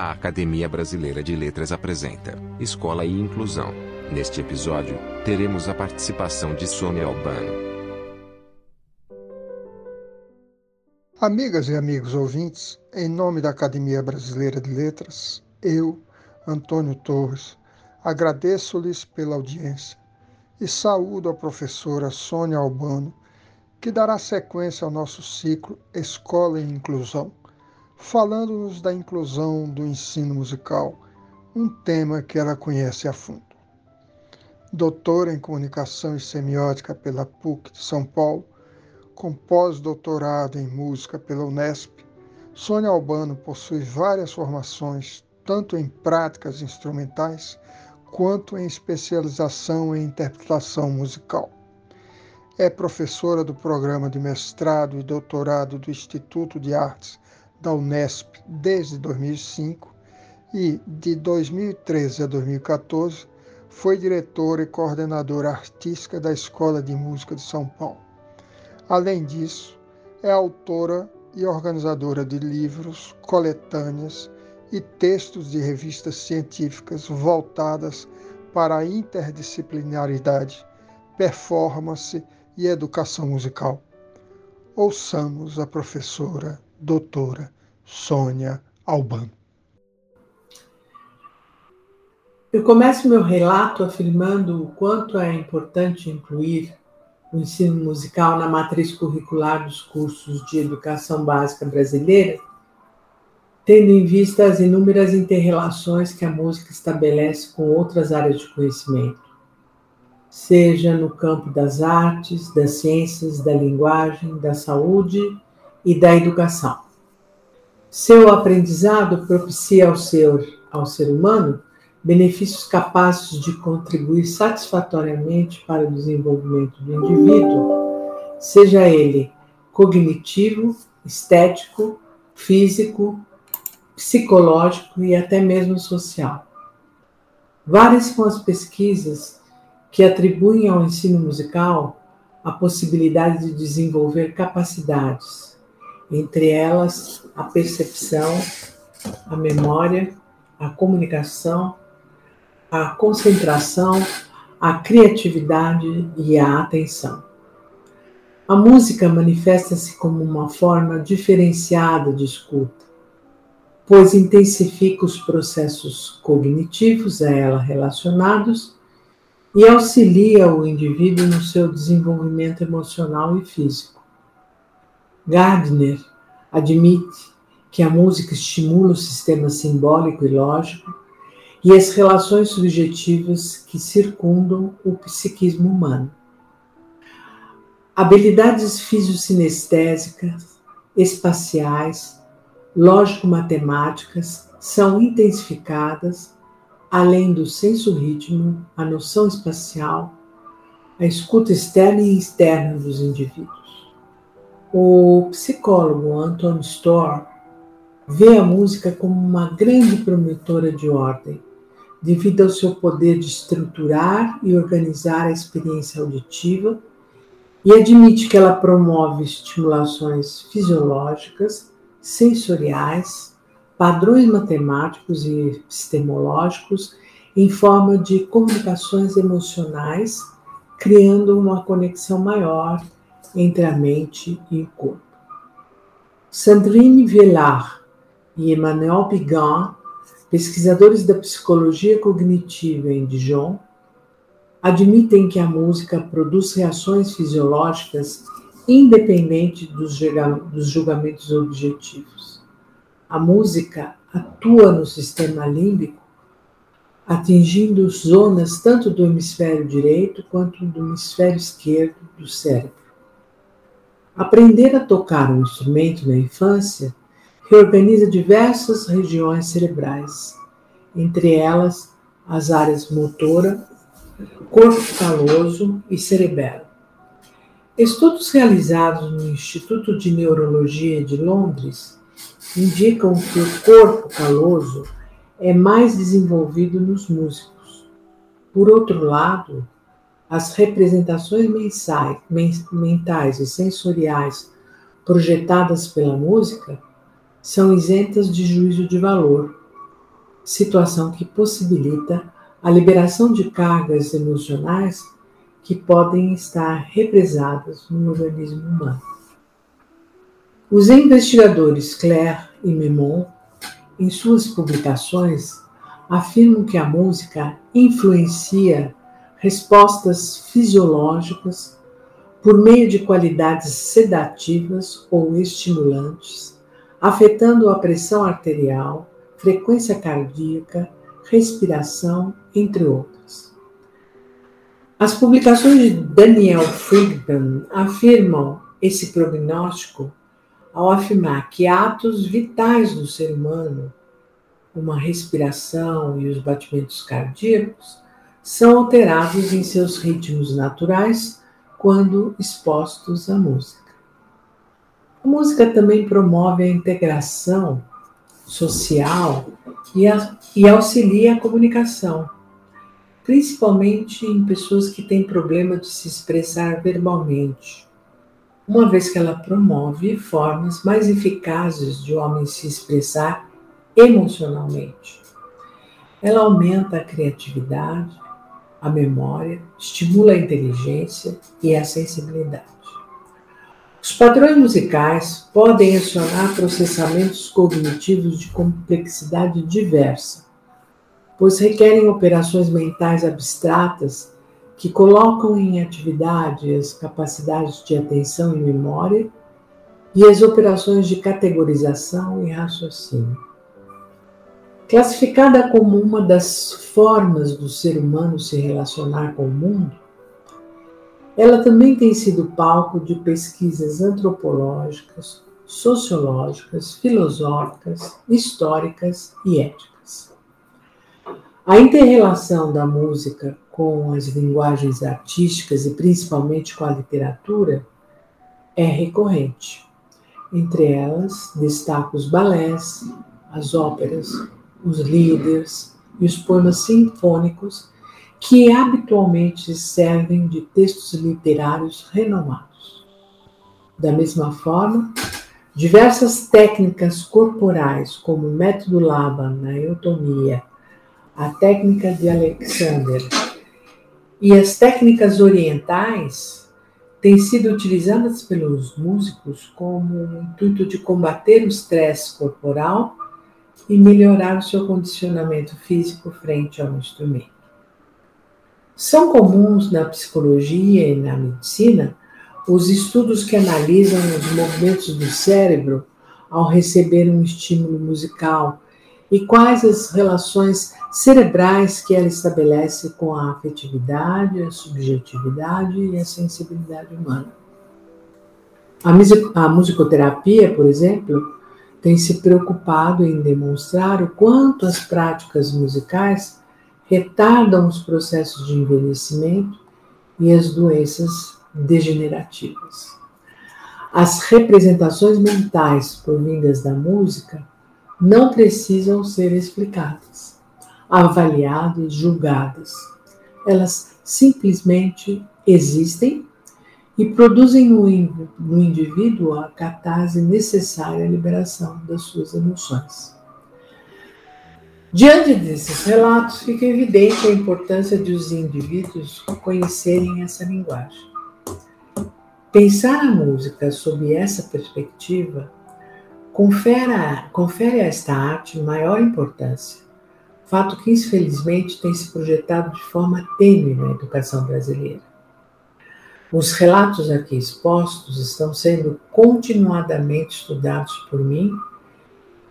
A Academia Brasileira de Letras apresenta Escola e Inclusão. Neste episódio, teremos a participação de Sônia Albano. Amigas e amigos ouvintes, em nome da Academia Brasileira de Letras, eu, Antônio Torres, agradeço-lhes pela audiência e saúdo a professora Sônia Albano, que dará sequência ao nosso ciclo Escola e Inclusão falando-nos da inclusão do ensino musical, um tema que ela conhece a fundo. Doutora em Comunicação e Semiótica pela PUC de São Paulo, com pós-doutorado em música pela Unesp, Sônia Albano possui várias formações, tanto em práticas instrumentais quanto em especialização em interpretação musical. É professora do programa de mestrado e doutorado do Instituto de Artes da Unesp desde 2005 e, de 2013 a 2014, foi diretora e coordenadora artística da Escola de Música de São Paulo. Além disso, é autora e organizadora de livros, coletâneas e textos de revistas científicas voltadas para a interdisciplinaridade, performance e educação musical. Ouçamos a professora doutora Sônia Albano. Eu começo meu relato afirmando o quanto é importante incluir o ensino musical na matriz curricular dos cursos de educação básica brasileira, tendo em vista as inúmeras interrelações que a música estabelece com outras áreas de conhecimento, seja no campo das artes, das ciências, da linguagem, da saúde e da educação. Seu aprendizado propicia ao ser, ao ser humano benefícios capazes de contribuir satisfatoriamente para o desenvolvimento do indivíduo, seja ele cognitivo, estético, físico, psicológico e até mesmo social. Várias são as pesquisas que atribuem ao ensino musical a possibilidade de desenvolver capacidades, entre elas a percepção, a memória, a comunicação, a concentração, a criatividade e a atenção. A música manifesta-se como uma forma diferenciada de escuta, pois intensifica os processos cognitivos a ela relacionados e auxilia o indivíduo no seu desenvolvimento emocional e físico. Gardner admite que a música estimula o sistema simbólico e lógico e as relações subjetivas que circundam o psiquismo humano. Habilidades fisiosinestésicas, espaciais, lógico-matemáticas são intensificadas, além do senso-ritmo, a noção espacial, a escuta externa e externa dos indivíduos. O psicólogo Anton Storr vê a música como uma grande promotora de ordem, devido ao seu poder de estruturar e organizar a experiência auditiva, e admite que ela promove estimulações fisiológicas, sensoriais, padrões matemáticos e epistemológicos em forma de comunicações emocionais, criando uma conexão maior entre a mente e o corpo. Sandrine Villard e Emmanuel Pigan, pesquisadores da psicologia cognitiva em Dijon, admitem que a música produz reações fisiológicas independente dos julgamentos objetivos. A música atua no sistema límbico, atingindo zonas tanto do hemisfério direito quanto do hemisfério esquerdo do cérebro. Aprender a tocar um instrumento na infância reorganiza diversas regiões cerebrais, entre elas as áreas motora, corpo caloso e cerebelo. Estudos realizados no Instituto de Neurologia de Londres indicam que o corpo caloso é mais desenvolvido nos músicos. Por outro lado, as representações mensais, mentais e sensoriais projetadas pela música são isentas de juízo de valor, situação que possibilita a liberação de cargas emocionais que podem estar represadas no organismo humano. Os investigadores Claire e Memon, em suas publicações, afirmam que a música influencia respostas fisiológicas por meio de qualidades sedativas ou estimulantes, afetando a pressão arterial, frequência cardíaca, respiração, entre outras. As publicações de Daniel Friedman afirmam esse prognóstico ao afirmar que atos vitais do ser humano, como a respiração e os batimentos cardíacos, são alterados em seus ritmos naturais quando expostos à música. A música também promove a integração social e, a, e auxilia a comunicação, principalmente em pessoas que têm problema de se expressar verbalmente, uma vez que ela promove formas mais eficazes de o homem se expressar emocionalmente. Ela aumenta a criatividade, a memória, estimula a inteligência e a sensibilidade. Os padrões musicais podem acionar processamentos cognitivos de complexidade diversa, pois requerem operações mentais abstratas que colocam em atividade as capacidades de atenção e memória e as operações de categorização e raciocínio. Classificada como uma das formas do ser humano se relacionar com o mundo, ela também tem sido palco de pesquisas antropológicas, sociológicas, filosóficas, históricas e éticas. A interrelação da música com as linguagens artísticas e principalmente com a literatura é recorrente. Entre elas, destaco os balés, as óperas, os líderes e os poemas sinfônicos que habitualmente servem de textos literários renomados. Da mesma forma, diversas técnicas corporais, como o método Laban na eutonia, a técnica de Alexander e as técnicas orientais, têm sido utilizadas pelos músicos como o intuito de combater o estresse corporal e melhorar o seu condicionamento físico frente ao instrumento. São comuns na psicologia e na medicina os estudos que analisam os movimentos do cérebro ao receber um estímulo musical e quais as relações cerebrais que ela estabelece com a afetividade, a subjetividade e a sensibilidade humana. A, musicoterapia, por exemplo, tem se preocupado em demonstrar o quanto as práticas musicais retardam os processos de envelhecimento e as doenças degenerativas. As representações mentais provindas da música não precisam ser explicadas, avaliadas, julgadas. Elas simplesmente existem e produzem no, indivíduo a catarse necessária à liberação das suas emoções. Diante desses relatos, fica evidente a importância de os indivíduos conhecerem essa linguagem. Pensar a música sob essa perspectiva confere, confere a esta arte maior importância, fato que infelizmente tem se projetado de forma tênue na educação brasileira. Os relatos aqui expostos estão sendo continuadamente estudados por mim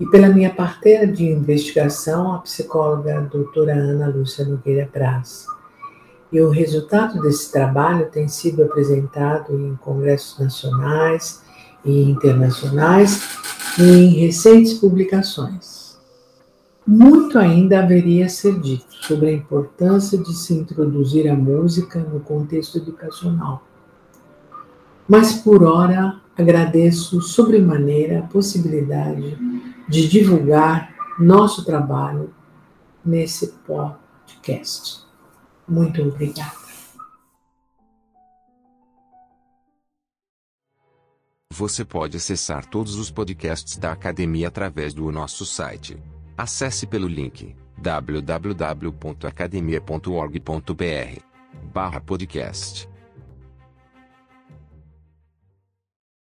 e pela minha parteira de investigação, a psicóloga doutora Ana Lúcia Nogueira Braz. E o resultado desse trabalho tem sido apresentado em congressos nacionais e internacionais e em recentes publicações. Muito ainda haveria a ser dito sobre a importância de se introduzir a música no contexto educacional. Mas por ora agradeço sobremaneira a possibilidade de divulgar nosso trabalho nesse podcast. Muito obrigada. Você pode acessar todos os podcasts da academia através do nosso site Acesse pelo link www.academia.org.br/podcast.